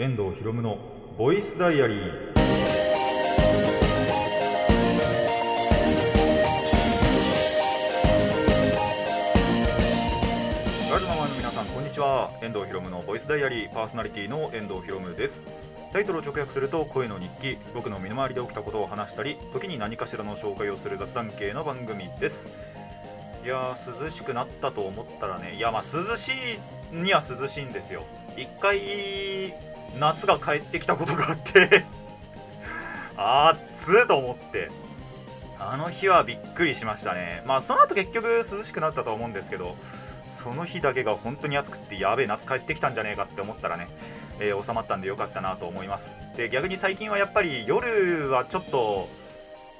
遠藤博夢のボイスダイアリー。ラジオの前の皆さんこんにちは。遠藤博夢のボイスダイアリーパーソナリティの遠藤博夢です。タイトルを直訳すると声の日記。僕の身の回りで起きたことを話したり時に何かしらの紹介をする雑談系の番組です。いや涼しくなったと思ったらね。いやまあ涼しいには涼しいんですよ。一回夏が帰ってきたことがあってあっつと思ってあの日はびっくりしましたね。まあその後結局涼しくなったと思うんですけどその日だけが本当に暑くってやべえ夏帰ってきたんじゃねえかって思ったらね、えー収まったんでよかったなと思います。で逆に最近はやっぱり夜はちょっと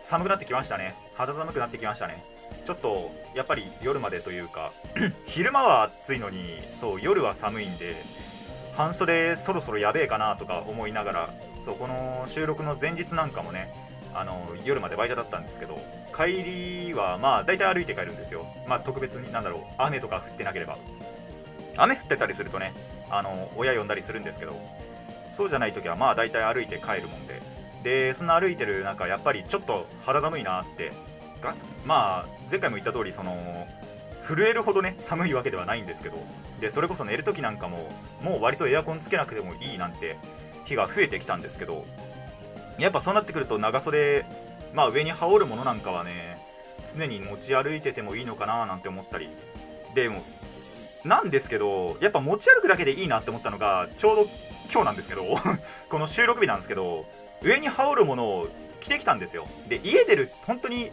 寒くなってきましたね。肌寒くなってきましたね。ちょっとやっぱり夜までというか 昼間は暑いのにそう夜は寒いんで半袖そろそろやべえかなとか思いながらそうこの収録の前日なんかもねあの夜までバイトだったんですけど帰りはまあ大体歩いて帰るんですよ。まあ特別になんだろう雨とか降ってなければ。雨降ってたりするとねあの親呼んだりするんですけどそうじゃない時はまあ大体歩いて帰るもんで。でそんな歩いてる中やっぱりちょっと肌寒いなってがまあ前回も言った通りその震えるほどね寒いわけではないんですけどでそれこそ寝る時なんかももう割とエアコンつけなくてもいいなんて日が増えてきたんですけどやっぱそうなってくると長袖まあ上に羽織るものなんかはね常に持ち歩いててもいいのかななんて思ったりでもなんですけどやっぱ持ち歩くだけでいいなって思ったのがちょうど今日なんですけど この収録日なんですけど上に羽織るものを着てきたんですよ。で家出る本当に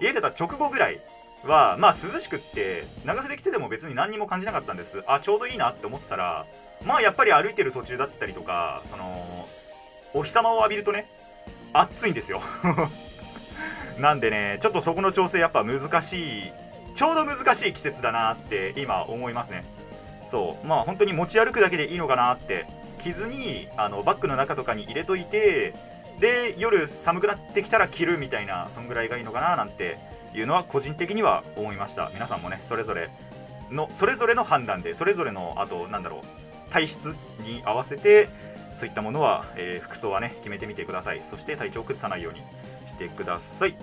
家出た直後ぐらいはまあ涼しくって長袖着てても別に何にも感じなかったんです。あちょうどいいなって思ってたらまあやっぱり歩いてる途中だったりとかそのお日様を浴びるとね暑いんですよ。なんでねちょっとそこの調整やっぱ難しいちょうど難しい季節だなって今思いますね。そう。まあ本当に持ち歩くだけでいいのかなって着ずにあのバッグの中とかに入れといてで夜寒くなってきたら着るみたいなそんぐらいがいいのかななんていうのは個人的には思いました。皆さんもねそれぞれのそれぞれの判断でそれぞれのあとなんだろう体質に合わせてそういったものは、えー服装はね決めてみてください。そして体調を崩さないようにしてください。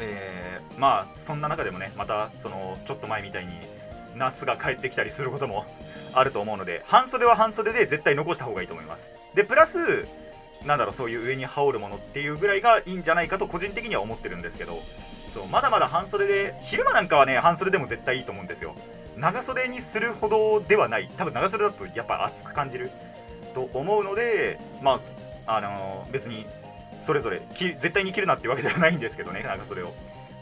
えーまあそんな中でもねまたそのちょっと前みたいに夏が帰ってきたりすることも あると思うので半袖は半袖で絶対残した方がいいと思います。でプラスなんだろうそういう上に羽織るものっていうぐらいがいいんじゃないかと個人的には思ってるんですけどそうまだまだ半袖で昼間なんかはね半袖でも絶対いいと思うんですよ。長袖にするほどではない。多分長袖だとやっぱ暑く感じる。と思うのでまああのー別にそれぞれ絶対に着るなってわけではないんですけどね長袖を。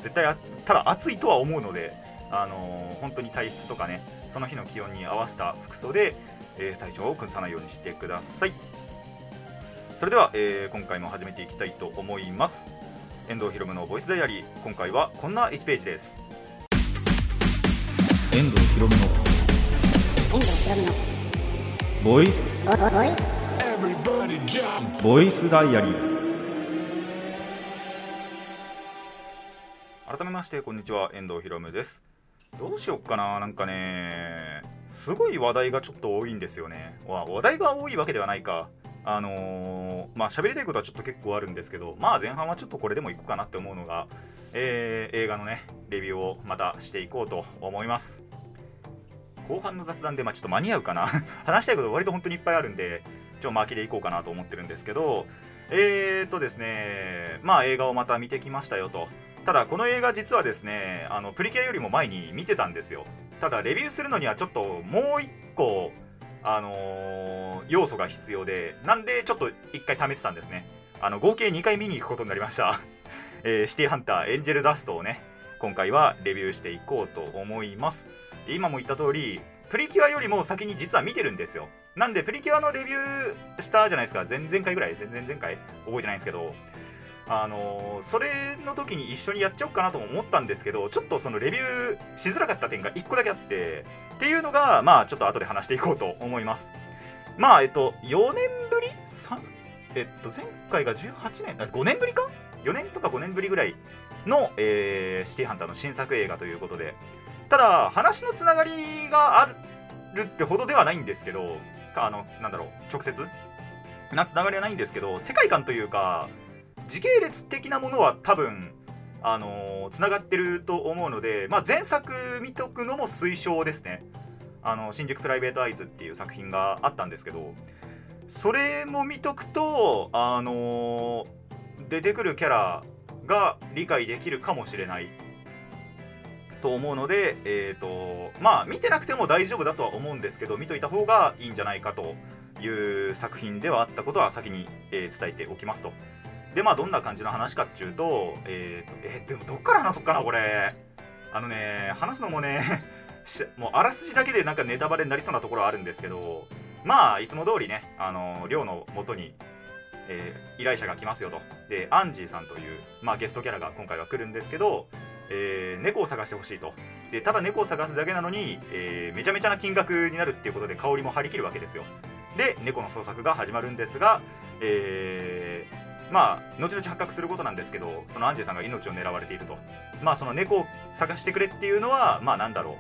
絶対ただ暑いとは思うのであのー本当に体質とかねその日の気温に合わせた服装で、えー体調を崩さないようにしてください。それでは、えー今回も始めていきたいと思います。遠藤ひろむのボイスダイアリー。今回はこんな1ページです。遠藤ひろむの遠藤ひろむのボイス。ボボボイスダイアリー。改めましてこんにちは遠藤ひろむです。どうしよっかななんかね。すごい話題がちょっと多いんですよね。わ話題が多いわけではないかあのーまあ喋りたいことはちょっと結構あるんですけどまあ前半はちょっとこれでもいこうかなって思うのが、えー映画のねレビューをまたしていこうと思います。後半の雑談で、まあ、ちょっと間に合うかな。話したいこと割と本当にいっぱいあるんでちょっと巻きでいこうかなと思ってるんですけどえーとですねまあ映画をまた見てきましたよと。ただこの映画実はですねあのプリキュアよりも前に見てたんですよ。ただレビューするのにはちょっともう一個あのー要素が必要でなんでちょっと一回貯めてたんですね。あの合計2回見に行くことになりました、えーシティハンターエンジェルダストをね今回はレビューしていこうと思います。今も言った通りプリキュアよりも先に実は見てるんですよ。なんでプリキュアのレビューしたじゃないですか。前々回ぐらい？前々前回？覚えてないんですけど。あのそれの時に一緒にやっちゃおうかなと思ったんですけどちょっとそのレビューしづらかった点が1個だけあってっていうのがまあちょっと後で話していこうと思います。まあえっと4年ぶり？3えっと前回が18年？5年ぶりか？4年とか5年ぶりぐらいの、えーシティハンターの新作映画ということで。ただ話のつながりがあるってほどではないんですけどあのなんだろう直接？なつながりはないんですけど世界観というか時系列的なものは多分あのつながってると思うので、まあ、前作見とくのも推奨ですねあの新宿プライベートアイズっていう作品があったんですけどそれも見とくとあの出てくるキャラが理解できるかもしれないと思うので、えーとまあ、見てなくても大丈夫だとは思うんですけど見といた方がいいんじゃないかという作品ではあったことは先に、えー伝えておきますと。でまあどんな感じの話かっていうと,、えーとえーでもどっから話そうかなこれ。あのね話すのもね もうあらすじだけでなんかネタバレになりそうなところはあるんですけどまあいつも通りねあの寮の元に、えー依頼者が来ますよと。でアンジーさんという、まあ、ゲストキャラが今回は来るんですけど、えー猫を探してほしいと。でただ猫を探すだけなのに、えーめちゃめちゃな金額になるっていうことで香りも張り切るわけですよ。で猫の捜索が始まるんですが、えーまあ後々発覚することなんですけどそのアンジェさんが命を狙われていると。まあその猫を探してくれっていうのはまあなんだろ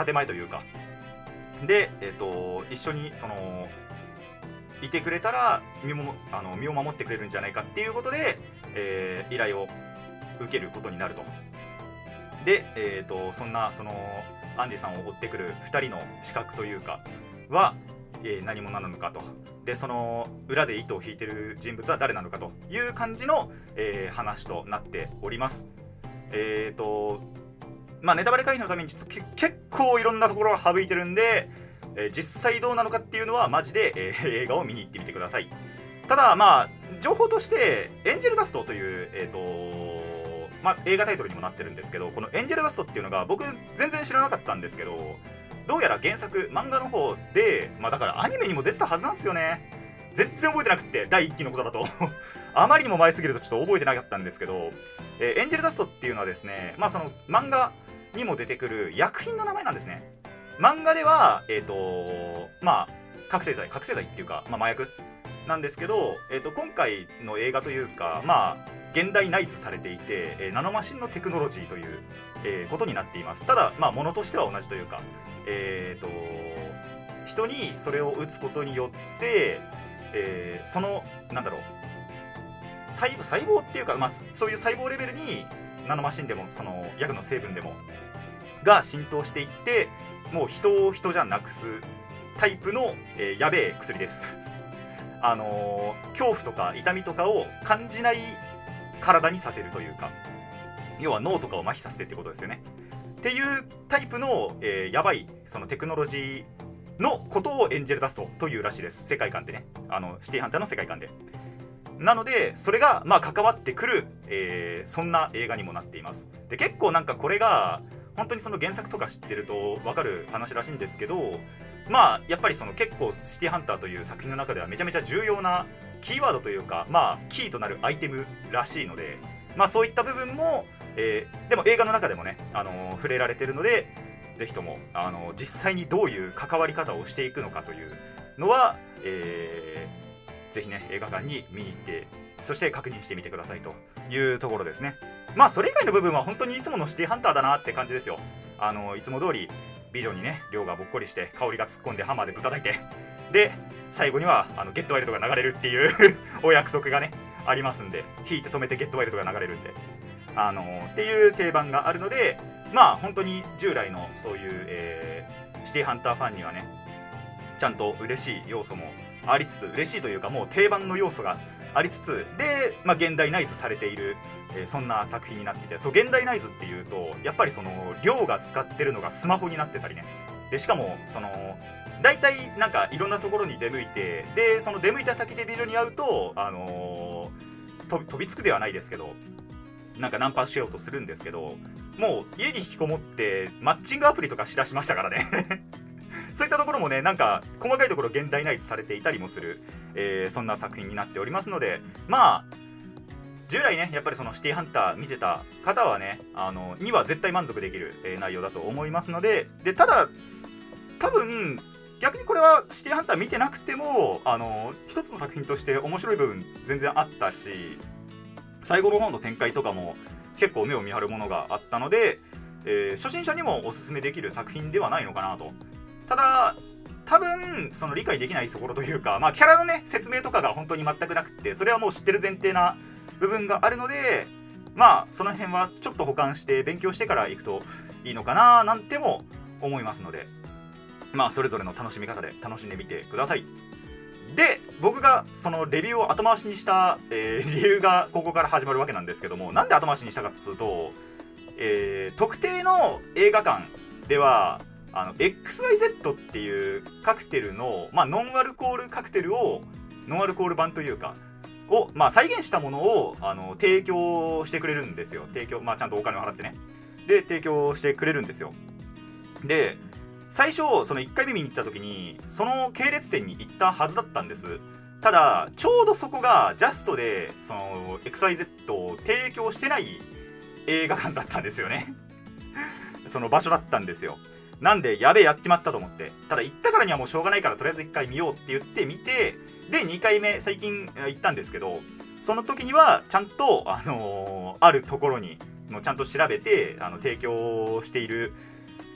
う。建前というか。で、えっと一緒にそのいてくれたら身もあの身を守ってくれるんじゃないかっていうことで、えー依頼を受けることになると。で、えー、とそんなそのアンジーさんを追ってくる2人の資格というかは、えー何者なのかと。でその裏で糸を引いてる人物は誰なのかという感じの、えー話となっております。えっ、とまあネタバレ回避のためにちょっと結構いろんなところを省いてるんで、えー実際どうなのかっていうのはマジで、えー映画を見に行ってみてください。ただまあ情報としてエンジェルダストというえっ、とまあ、映画タイトルにもなってるんですけどこのエンジェルダストっていうのが僕全然知らなかったんですけどどうやら原作漫画の方でまあだからアニメにも出てたはずなんですよね。全然覚えてなくって第1期のことだと。あまりにも前すぎるとちょっと覚えてなかったんですけど、えーエンジェルダストっていうのはですねまあその漫画にも出てくる薬品の名前なんですね。漫画ではえっ、とまあ覚醒剤覚醒剤っていうか、まあ、麻薬なんですけど、えー、と今回の映画というかまあ現代内図されていて、えーナノマシンのテクノロジーという、えーことになっています。ただまあものとしては同じというかえっ、と人にそれを打つことによって、えーそのなんだろう細胞細胞っていうか、まあ、そういう細胞レベルにナノマシンでもその薬の成分でもが浸透していってもう人を人じゃなくすタイプの、えーやべえ薬です。あのー恐怖とか痛みとかを感じない体にさせるというか要は脳とかを麻痺させてってことですよね。っていうタイプの、えーやばいそのテクノロジーのことをエンジェルダストというらしいです。世界観でね。あのシティハンターの世界観で。なのでそれがまあ関わってくる、えーそんな映画にもなっています。で結構なんかこれが本当にその原作とか知ってると分かる話らしいんですけどまあやっぱりその結構シティハンターという作品の中ではめちゃめちゃ重要なキーワードというかまあキーとなるアイテムらしいのでまあそういった部分も、えーでも映画の中でもね、あのー触れられてるのでぜひとも、あのー実際にどういう関わり方をしていくのかというのは、えーぜひね映画館に見に行ってそして確認してみてくださいというところですね。まあそれ以外の部分は本当にいつものシティハンターだなって感じですよ。あのいつも通り美女にね量がぼっこりして香りが突っ込んでハンマーでぶたたいてで最後にはあのゲットワイルドが流れるっていう お約束がねありますんで引いて止めてゲットワイルドが流れるんで。あのっていう定番があるのでまあ本当に従来のそういう、えーシティハンターファンにはねちゃんと嬉しい要素もありつつ嬉しいというかもう定番の要素がありつつで、まあ、現代ナイズされている、えーそんな作品になっていてそう現代ナイズっていうとやっぱりその量が使ってるのがスマホになってたりね。でしかもその大体なんかいろんなところに出向いてでその出向いた先で美女に会うとあのー飛飛びつくではないですけどなんかナンパしようとするんですけどもう家に引きこもってマッチングアプリとかしだしましたからね。そういったところもねなんか細かいところ現代ナイズされていたりもする、えーそんな作品になっておりますのでまあ従来ねやっぱりそのシティハンター見てた方はねあのには絶対満足できる、えー内容だと思いますのででただ多分逆にこれはシティハンター見てなくてもあの一つの作品として面白い部分全然あったし最後の方の展開とかも結構目を見張るものがあったので、えー初心者にもおすすめできる作品ではないのかなとただ多分その理解できないところというか、まあ、キャラのね説明とかが本当に全くなくてそれはもう知ってる前提な部分があるのでまあその辺はちょっと保管して勉強してから行くといいのかななんても思いますのでまあそれぞれの楽しみ方で楽しんでみてください。で僕がそのレビューを後回しにした、えー 理由がここから始まるわけなんですけどもなんで後回しにしたかっつうと、えー特定の映画館ではあの XYZ っていうカクテルの、まあ、ノンアルコールカクテルをノンアルコール版というかを、まあ、再現したものをあの提供してくれるんですよ。提供、まあ、ちゃんとお金を払ってね。で提供してくれるんですよ。で最初その1回目見に行った時にその系列店に行ったはずだったんです。ただちょうどそこがジャストでその XYZ を提供してない映画館だったんですよね。その場所だったんですよ。なんでやべえやっちまったと思って。ただ行ったからにはもうしょうがないからとりあえず1回見ようって言って見てで2回目最近行ったんですけどその時にはちゃんと、あのーあるところにもうちゃんと調べてあの提供している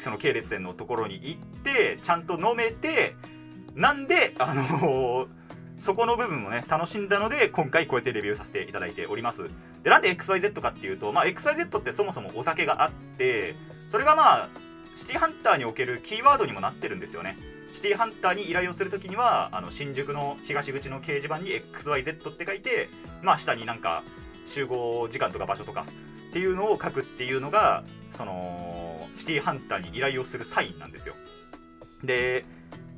その系列店のところに行ってちゃんと飲めてなんで、あのーそこの部分をね楽しんだので今回こうやってレビューさせていただいております。でなんで XYZ かっていうと、まあ、XYZ ってそもそもお酒があってそれがまあシティハンターにおけるキーワードにもなってるんですよね。シティハンターに依頼をするときにはあの新宿の東口の掲示板に XYZ って書いてまあ下になんか集合時間とか場所とかっていうのを書くっていうのがそのシティハンターに依頼をするサインなんですよ。で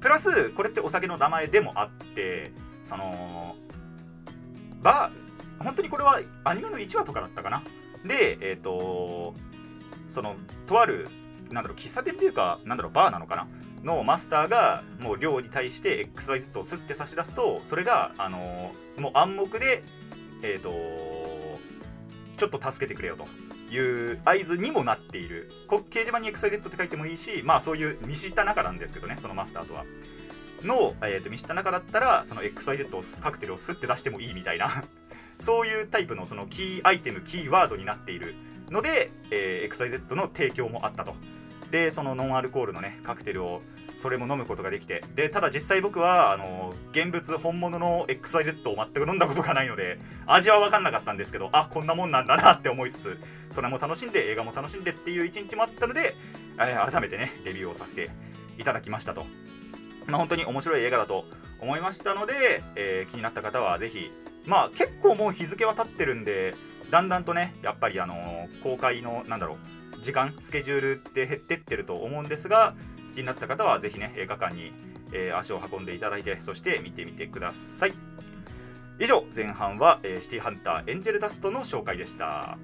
プラスこれってお酒の名前でもあってそのバー本当にこれはアニメの1話とかだったかな。でえっ、とそのとあるなんだろう喫茶店っていうかなんだろうバーなのかな？のマスターがもう寮に対して XYZ をすって差し出すとそれがあのもう暗黙でえっ、とちょっと助けてくれよと。いう合図にもなっている。掲示板に XYZ って書いてもいいしまあそういう見知った仲なんですけどねそのマスターとは。の、えーと見知った仲だったらその XYZ をカクテルをすって出してもいいみたいな。そういうタイプのそのキーアイテムキーワードになっているので、えー XYZ の提供もあったと。でそのノンアルコールのねカクテルをそれも飲むことができて。でただ実際僕はあの現物本物の XYZ を全く飲んだことがないので味は分かんなかったんですけどあこんなもんなんだなって思いつつそれも楽しんで映画も楽しんでっていう一日もあったので、え改めてねレビューをさせていただきましたと、まあ、本当に面白い映画だと思いましたので、えー気になった方はぜひまあ結構もう日付は経ってるんでだんだんとねやっぱりあの公開のなんだろう時間スケジュールって減ってってると思うんですが気になった方はぜひね映画館に、えー足を運んでいただいてそして見てみてください。以上前半は、えーシティハンターエンジェルダストの紹介でした。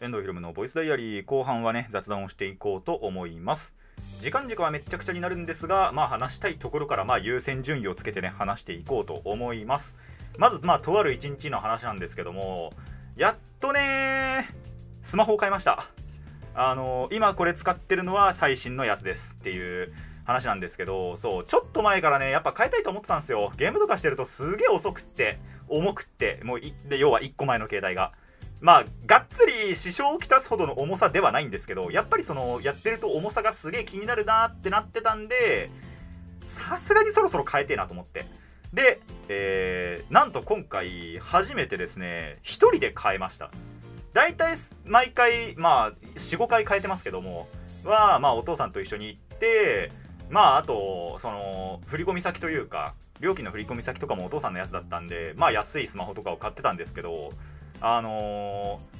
遠藤ひろむのボイスダイアリー後半はね雑談をしていこうと思います。時間軸はめっちゃくちゃになるんですがまあ話したいところからまあ優先順位をつけてね話していこうと思います。まずまあとある一日の話なんですけどもやっとねスマホを買いました。あの今これ使ってるのは最新のやつですっていう話なんですけどそうちょっと前からねやっぱ変えたいと思ってたんですよ。ゲームとかしてるとすげえ遅くって重くってもういで要は1個前の携帯が。まあがっつり支障をきたすほどの重さではないんですけどやっぱりそのやってると重さがすげえ気になるなってなってたんでさすがにそろそろ変えてえなと思って。で、えーなんと今回初めてですね1人で変えました。大体毎回まあ45回変えてますけどもはまあお父さんと一緒に行ってまああとその振り込み先というか料金の振り込み先とかもお父さんのやつだったんでまあ安いスマホとかを買ってたんですけどあのー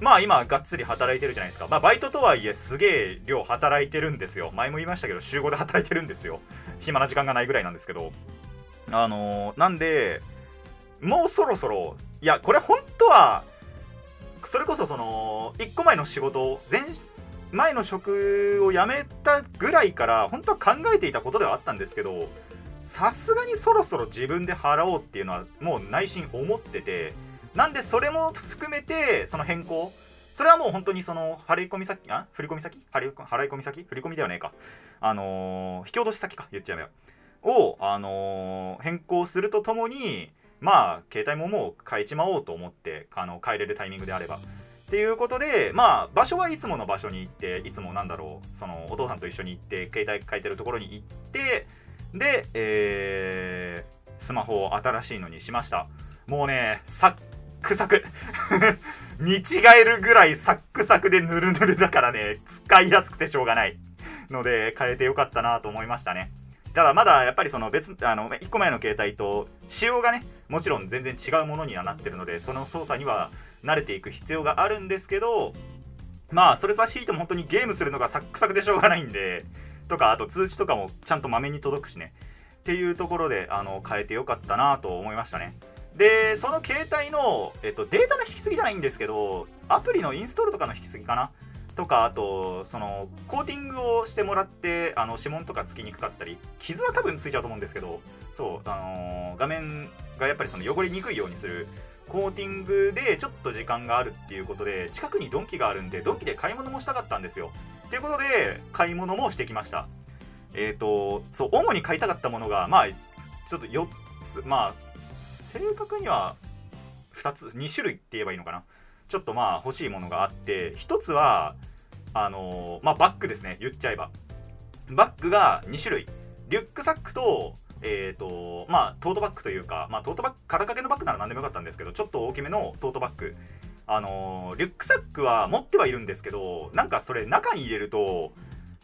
まあ今がっつり働いてるじゃないですか。まあバイトとはいえすげえ量働いてるんですよ。前も言いましたけど週5で働いてるんですよ。暇な時間がないぐらいなんですけど。あのーなんでもうそろそろいやこれ本当はそれこそその1個前の仕事前前の職を辞めたぐらいから本当は考えていたことではあったんですけどさすがにそろそろ自分で払おうっていうのはもう内心思っててなんでそれも含めてその変更？それはもう本当にその払い込み先？あ？振り込み先？払い払い込み先？振り込みではねえか。あのー引き落とし先か言っちゃうよ。を、あのー変更するとともにまあ携帯ももう変えちまおうと思ってあの変えれるタイミングであれば。っていうことでまあ場所はいつもの場所に行っていつもなんだろうそのお父さんと一緒に行って携帯変えてるところに行ってで、えースマホを新しいのにしました。もうねサックサク。見違えるぐらいサックサクでヌルヌルだからね。使いやすくてしょうがない。ので変えてよかったなと思いましたね。ただまだやっぱりその別あの1個前の携帯と仕様がねもちろん全然違うものにはなってるのでその操作には慣れていく必要があるんですけどまあそれ差し引いても本当にゲームするのがサックサクでしょうがないんでとかあと通知とかもちゃんとまめに届くしね。っていうところであの変えてよかったなと思いましたね。でその携帯の、えっと、データの引き継ぎじゃないんですけどアプリのインストールとかの引き継ぎかな？とかあとそのコーティングをしてもらってあの指紋とかつきにくかったり傷は多分ついちゃうと思うんですけどそう、あのー画面がやっぱりその汚れにくいようにするコーティングでちょっと時間があるっていうことで近くにドンキがあるんでドンキで買い物もしたかったんですよ。っていうことで買い物もしてきました。えっ、とそう主に買いたかったものがまあちょっと4つまあ正確には2つ2種類って言えばいいのかな。ちょっとまあ欲しいものがあって1つはあのーまあバッグですね。言っちゃえば。バッグが2種類。リュックサックとえーとまあ、トートバッグというか、まあ、トートバッグ肩掛けのバッグなら何でもよかったんですけどちょっと大きめのトートバッグ。あのーリュックサックは持ってはいるんですけどなんかそれ中に入れると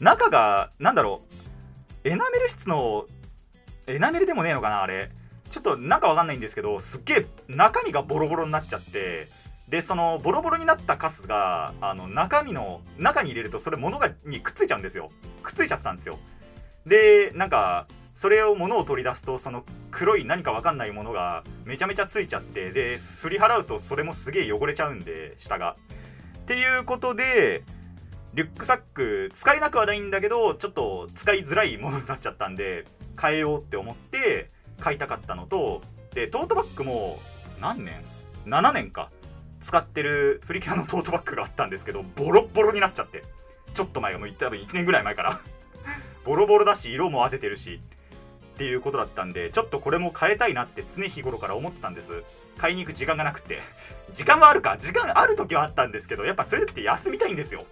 中がなんだろう。エナメル質のエナメルでもねえのかなあれ。ちょっと中わかんないんですけどすっげえ中身がボロボロになっちゃってでそのボロボロになったカスがあの中身の中に入れるとそれ物がにくっついちゃうんですよ。くっついちゃってたんですよ。でなんかそれを物を取り出すとその黒い何かわかんないものがめちゃめちゃついちゃってで振り払うとそれもすげえ汚れちゃうんで下が。っていうことでリュックサック使えなくはないんだけどちょっと使いづらいものになっちゃったんで変えようって思って買いたかったのとでトートバッグも何年 ?7 年か。使ってるプリキュアのトートバッグがあったんですけどボロボロになっちゃって。ちょっと前がもう多分1年ぐらい前から。ボロボロだし色も合わせてるし。っていうことだったんでちょっとこれも変えたいなって常日頃から思ってたんです。買いに行く時間がなくて。時間はあるか。時間ある時はあったんですけどやっぱそういう時って休みたいんですよ。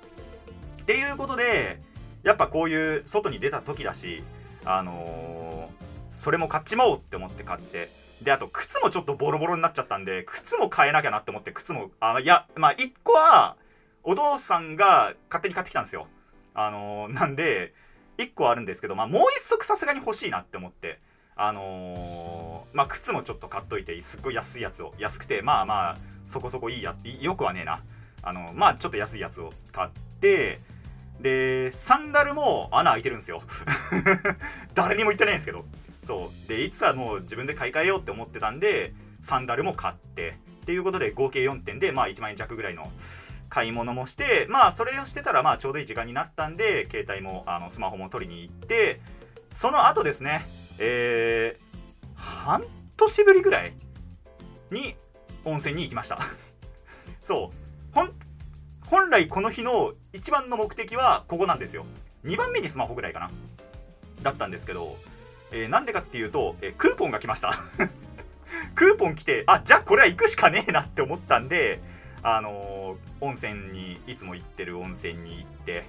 っていうことでやっぱこういう外に出た時だしあのそれも買っちまおうって思って買ってであと靴もちょっとボロボロになっちゃったんで靴も変えなきゃなって思って靴もあいやまあ1個はお父さんが勝手に買ってきたんですよ。あのーなんで1個あるんですけど、まあ、もう1足さすがに欲しいなって思ってあのーまあ靴もちょっと買っといてすっごい安いやつを安くてまあまあそこそこいいやよくはねえな。あのまあちょっと安いやつを買ってでサンダルも穴開いてるんですよ。誰にも言ってないんですけど。そう。でいつかもう自分で買い替えようって思ってたんでサンダルも買ってっていうことで合計4点でまあ1万円弱ぐらいの買い物もしてまあそれをしてたらまあちょうどいい時間になったんで携帯もあのスマホも取りに行ってその後ですねえー、半年ぶりぐらいに温泉に行きました。そう。本来この日の一番の目的はここなんですよ。2番目にスマホぐらいかな。だったんですけど、えーなんでかっていうと、えークーポンが来ました。クーポン来てあじゃあこれは行くしかねえなって思ったんであのー温泉にいつも行ってる温泉に行って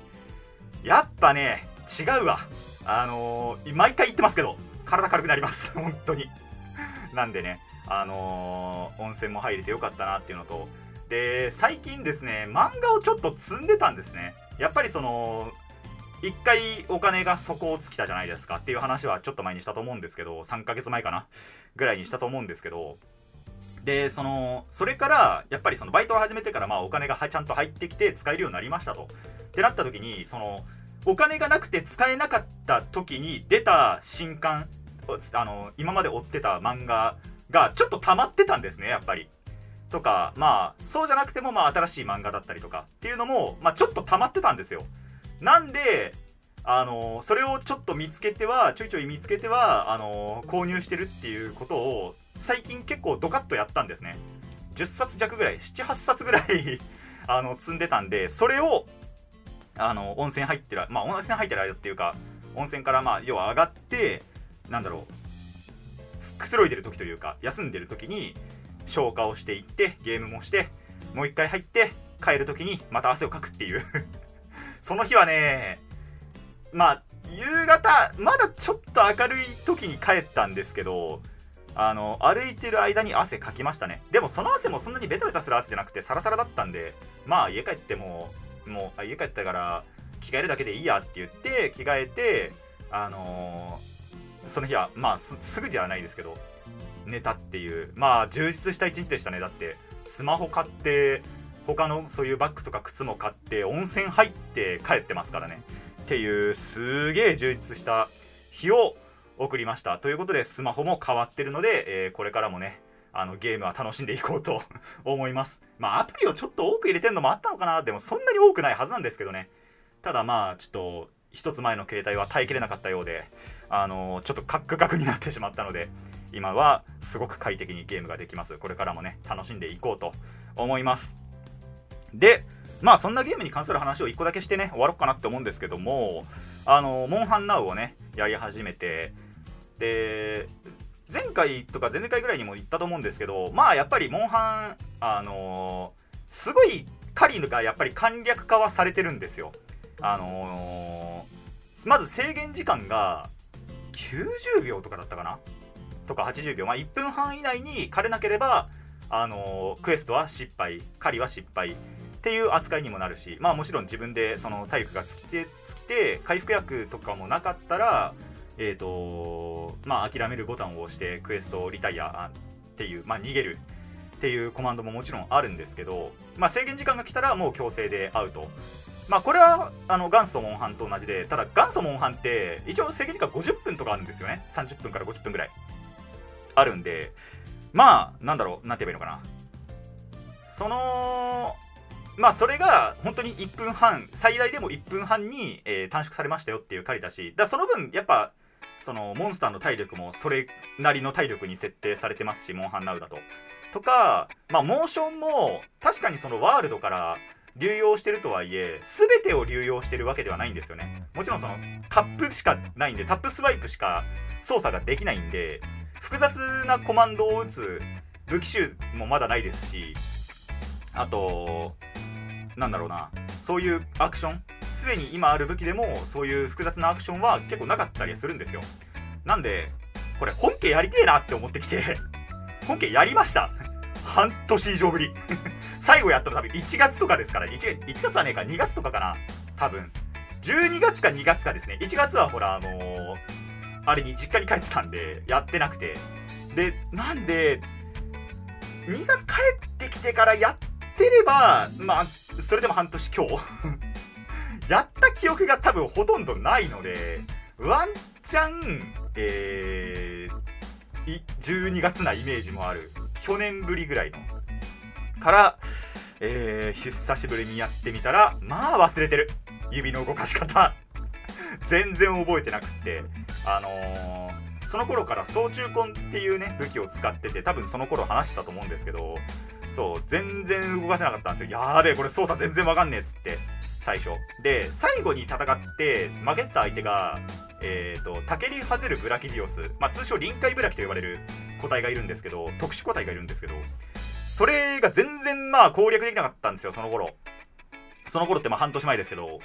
やっぱね違うわ。あのー毎回言ってますけど体軽くなります。本当に。なんでねあのー温泉も入れてよかったなっていうのとで最近ですね漫画をちょっと積んでたんですね。やっぱりその一回お金が底を尽きたじゃないですかっていう話はちょっと前にしたと思うんですけど3ヶ月前かな？ぐらいにしたと思うんですけどでそのそれからやっぱりそのバイトを始めてからまあお金がちゃんと入ってきて使えるようになりましたと。ってなった時にそのお金がなくて使えなかった時に出た新刊あの今まで追ってた漫画がちょっと溜まってたんですねやっぱり。とかまあそうじゃなくてもまあ新しい漫画だったりとかっていうのも、まあ、ちょっと溜まってたんですよ。なんであのそれをちょっと見つけてはちょいちょい見つけてはあの購入してるっていうことを最近結構ドカッとやったんですね。10冊弱ぐらい78冊ぐらい あの積んでたんでそれをあの温泉入ってるまあ温泉入ってる間っていうか温泉からまあ要は上がってなんだろうくつろいでる時というか休んでる時に消化をしていってゲームもしてもう一回入って帰る時にまた汗をかくっていう。その日はねまあ夕方まだちょっと明るい時に帰ったんですけどあの歩いてる間に汗かきましたね。でもその汗もそんなにベタベタする汗じゃなくてサラサラだったんでまあ家帰ってももう家帰ったから着替えるだけでいいやって言って着替えてあのーその日はまあすすぐではないですけど寝たっていうまあ充実した一日でしたねだって。スマホ買って他のそういうバッグとか靴も買って温泉入って帰ってますからね。っていうすげえ充実した日を送りました。ということでスマホも変わってるので、えーこれからもねあのゲームは楽しんでいこうと 思います。まあアプリをちょっと多く入れてるのもあったのかな。でもそんなに多くないはずなんですけどね。ただまあちょっと一つ前の携帯は耐えきれなかったようであのちょっとカックカクになってしまったので今はすごく快適にゲームができます。これからもね楽しんでいこうと思います。でまあそんなゲームに関する話を1個だけしてね終わろうかなって思うんですけどもあのモンハンナウをねやり始めてで前回とか前々回ぐらいにも言ったと思うんですけどまあやっぱりモンハンあのすごい狩りがやっぱり簡略化はされてるんですよ。あのまず制限時間が90秒とかだったかな？とか80秒。まあ1分半以内に狩れなければあのクエストは失敗狩りは失敗。っていう扱いにもなるしまあもちろん自分でその体力が尽きて尽きて回復薬とかもなかったらえっ、とまあ諦めるボタンを押してクエストリタイアっていうまあ逃げるっていうコマンドももちろんあるんですけど、まあ、制限時間が来たらもう強制でアウト。まあこれはあの元祖モンハンと同じでただ元祖モンハンって一応制限時間50分とかあるんですよね。30分から50分ぐらい。あるんでまあなんだろうなんて言えばいいのかな。そのまあそれが本当に1分半最大でも1分半に、えー短縮されましたよっていう狩りだしだその分やっぱそのモンスターの体力もそれなりの体力に設定されてますしモンハンナウだと。とかまあモーションも確かにそのワールドから流用してるとはいえ全てを流用してるわけではないんですよね。もちろんそのタップしかないんでタップスワイプしか操作ができないんで複雑なコマンドを打つ武器集もまだないですしあとなんだろうな。そういうアクション。すでに今ある武器でもそういう複雑なアクションは結構なかったりするんですよ。なんでこれ本家やりてえなって思ってきて 本家やりました。半年以上ぶり。最後やったの多分1月とかですから 1, 1月はねえか2月とかかな。多分。12月か2月かですね。1月はほらあのーあれに実家に帰ってたんでやってなくて。でなんで2月帰ってきてからやっってればまあそれでも半年今日 やった記憶が多分ほとんどないのでワンチャンえー12月なイメージもある。去年ぶりぐらいの。から、えー久しぶりにやってみたらまあ忘れてる。指の動かし方。全然覚えてなくって。あのーその頃から総中根っていうね武器を使ってて多分その頃話してたと思うんですけどそう全然動かせなかったんですよ。やーべえこれ操作全然わかんねえっつって。最初。で最後に戦って負けてた相手がえー、とタケリハゼルブラキディオス、まあ、通称臨界ブラキと呼ばれる個体がいるんですけど特殊個体がいるんですけどそれが全然まあ攻略できなかったんですよその頃。その頃ってまあ半年前ですけど。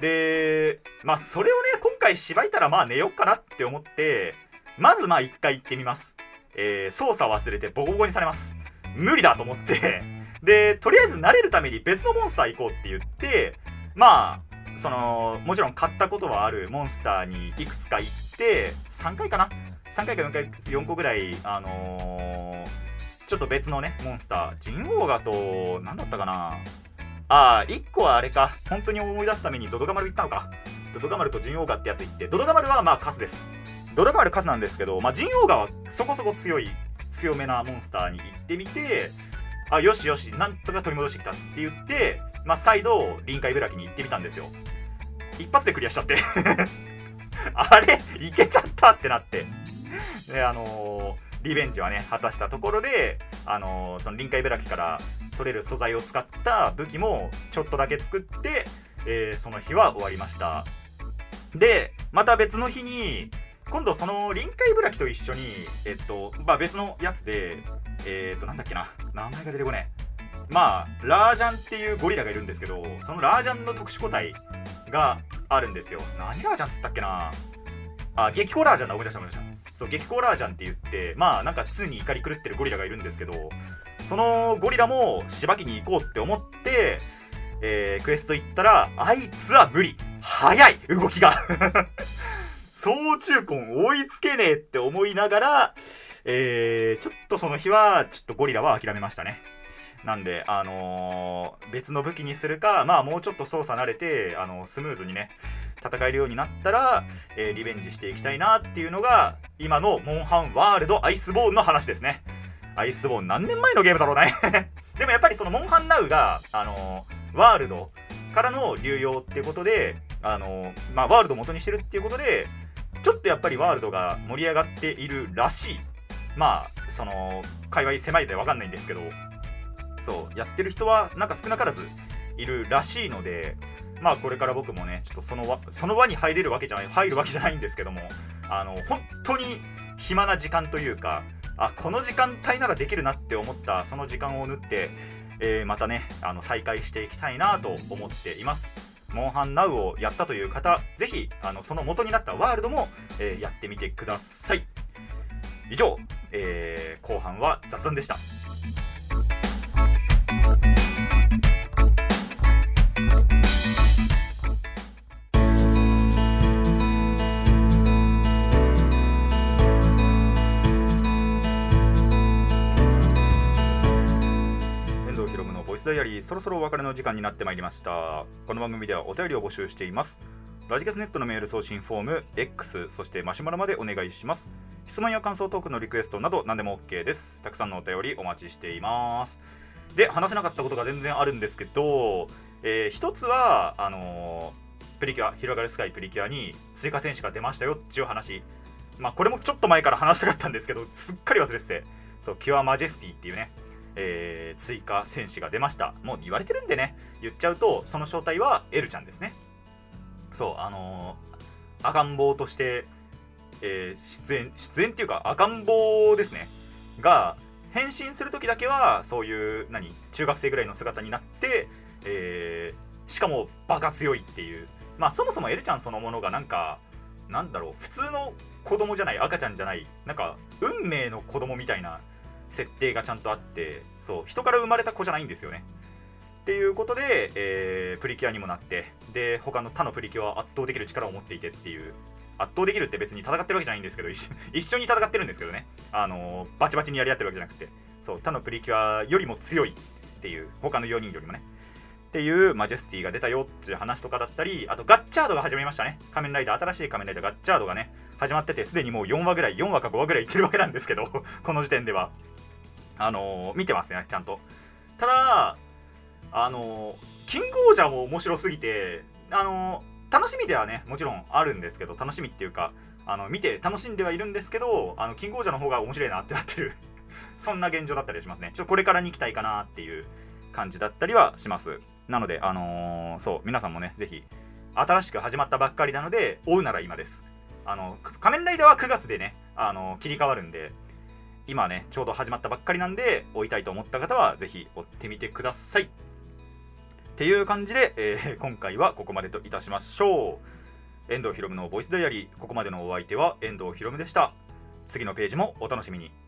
でまあそれをね今回しばいたらまあ寝よっかなって思ってまずまあ一回行ってみます、えー操作忘れてボコボコにされます。無理だと思って。でとりあえず慣れるために別のモンスター行こうって言ってまあそのもちろん買ったことはあるモンスターにいくつか行って3回かな？3回か4回4個ぐらいあのーちょっと別のねモンスタージンオーガと何だったかな？ああ1個はあれか。本当に思い出すためにドドガマル行ったのか。ドドガマルとジンオーガってやつ行ってドドガマルはまあカスです。ドドガマルカスなんですけど、まあ、ジンオーガはそこそこ強い強めなモンスターに行ってみてあよしよしなんとか取り戻してきたって言って、まあ、再度臨海ブラキに行ってみたんですよ。一発でクリアしちゃって。あれ？いけちゃったってなって。であのーリベンジはね果たしたところで、あのーその臨海ブラキから取れる素材を使った武器もちょっとだけ作って、えーその日は終わりました。でまた別の日に今度その臨海ブラキと一緒に、えっとまあ、別のやつでえっとなんだっけな。名前が出てこねえ。まあラージャンっていうゴリラがいるんですけどそのラージャンの特殊個体があるんですよ。何ラージャンっつったっけな。あ激コラージャンだ。思い出した思い出した。そう激コラージャンって言ってまあなんか常に怒り狂ってるゴリラがいるんですけどそのゴリラもしばきに行こうって思って、えークエスト行ったらあいつは無理。早い！動きが。総中根追いつけねえって思いながら、えーちょっとその日はちょっとゴリラは諦めましたねなんで、あのー別の武器にするか、まあ、もうちょっと操作慣れて、あのスムーズにね、戦えるようになったら、えーリベンジしていきたいなっていうのが、今のモンハンワールドアイスボーンの話ですね。アイスボーン何年前のゲームだろうね。でもやっぱりそのモンハンナウが、あのワールドからの流用っていうことで、あのまあ、ワールドを元にしてるっていうことで、ちょっとやっぱりワールドが盛り上がっているらしい。まあ、その、界隈狭いで分かんないんですけど、そうやってる人はなんか少なからずいるらしいのでまあこれから僕もねちょっとその輪その輪に入れるわけじゃない入るわけじゃないんですけどもあの本当に暇な時間というかあこの時間帯ならできるなって思ったその時間を縫って、えーまたねあの再開していきたいなと思っていますモンハンナウをやったという方ぜひあのその元になったワールドも、えーやってみてください。以上、えー後半は雑談でした。ダイアリーそろそろお別れの時間になってまいりました。この番組ではお便りを募集しています。ラジキャスネットのメール送信フォーム X そしてマシュマロまでお願いします。質問や感想トークのリクエストなど何でも OK です。たくさんのお便りお待ちしています。で話せなかったことが全然あるんですけど、えー一つはあのープリキュア広がるスカイプリキュアに追加選手が出ましたよっていう話。まあこれもちょっと前から話したかったんですけどすっかり忘れてて。そうキュアマジェスティっていうねえー追加戦士が出ました。もう言われてるんでね。言っちゃうとその正体はエルちゃんですね。そうあのー赤ん坊として、えー出演出演っていうか赤ん坊ですね。が変身する時だけはそういう何中学生ぐらいの姿になって、えーしかもバカ強いっていう。まあそもそもエルちゃんそのものがなんかなんだろう普通の子供じゃない赤ちゃんじゃないなんか運命の子供みたいな設定がちゃんとあってそう人から生まれた子じゃないんですよね。っていうことで、えープリキュアにもなってで他の他のプリキュアは圧倒できる力を持っていてっていう圧倒できるって別に戦ってるわけじゃないんですけど一緒 一緒に戦ってるんですけどね。あのーバチバチにやり合ってるわけじゃなくてそう他のプリキュアよりも強いっていう他の4人よりもね。っていうマジェスティが出たよっていう話とかだったりあとガッチャードが始まりましたね。仮面ライダー新しい仮面ライダーガッチャードがね始まっててすでにもう4話ぐらい4話か5話ぐらいいってるわけなんですけど この時点では。あのー見てますねちゃんと。ただあのーキングオージャーも面白すぎてあのー楽しみではねもちろんあるんですけど楽しみっていうかあの見て楽しんではいるんですけどあのキングオージャーの方が面白いなってなってる。そんな現状だったりしますね。ちょっとこれからに行きたいかなっていう。感じだったりはします。なのであのーそう皆さんもねぜひ新しく始まったばっかりなので追うなら今です。あの仮面ライダーは9月でねあの切り替わるんで今ねちょうど始まったばっかりなんで追いたいと思った方はぜひ追ってみてください。っていう感じで、えー 今回はここまでといたしましょう。遠藤ひろむのボイスダイアリー。ここまでのお相手は遠藤ひろむでした。次のページもお楽しみに。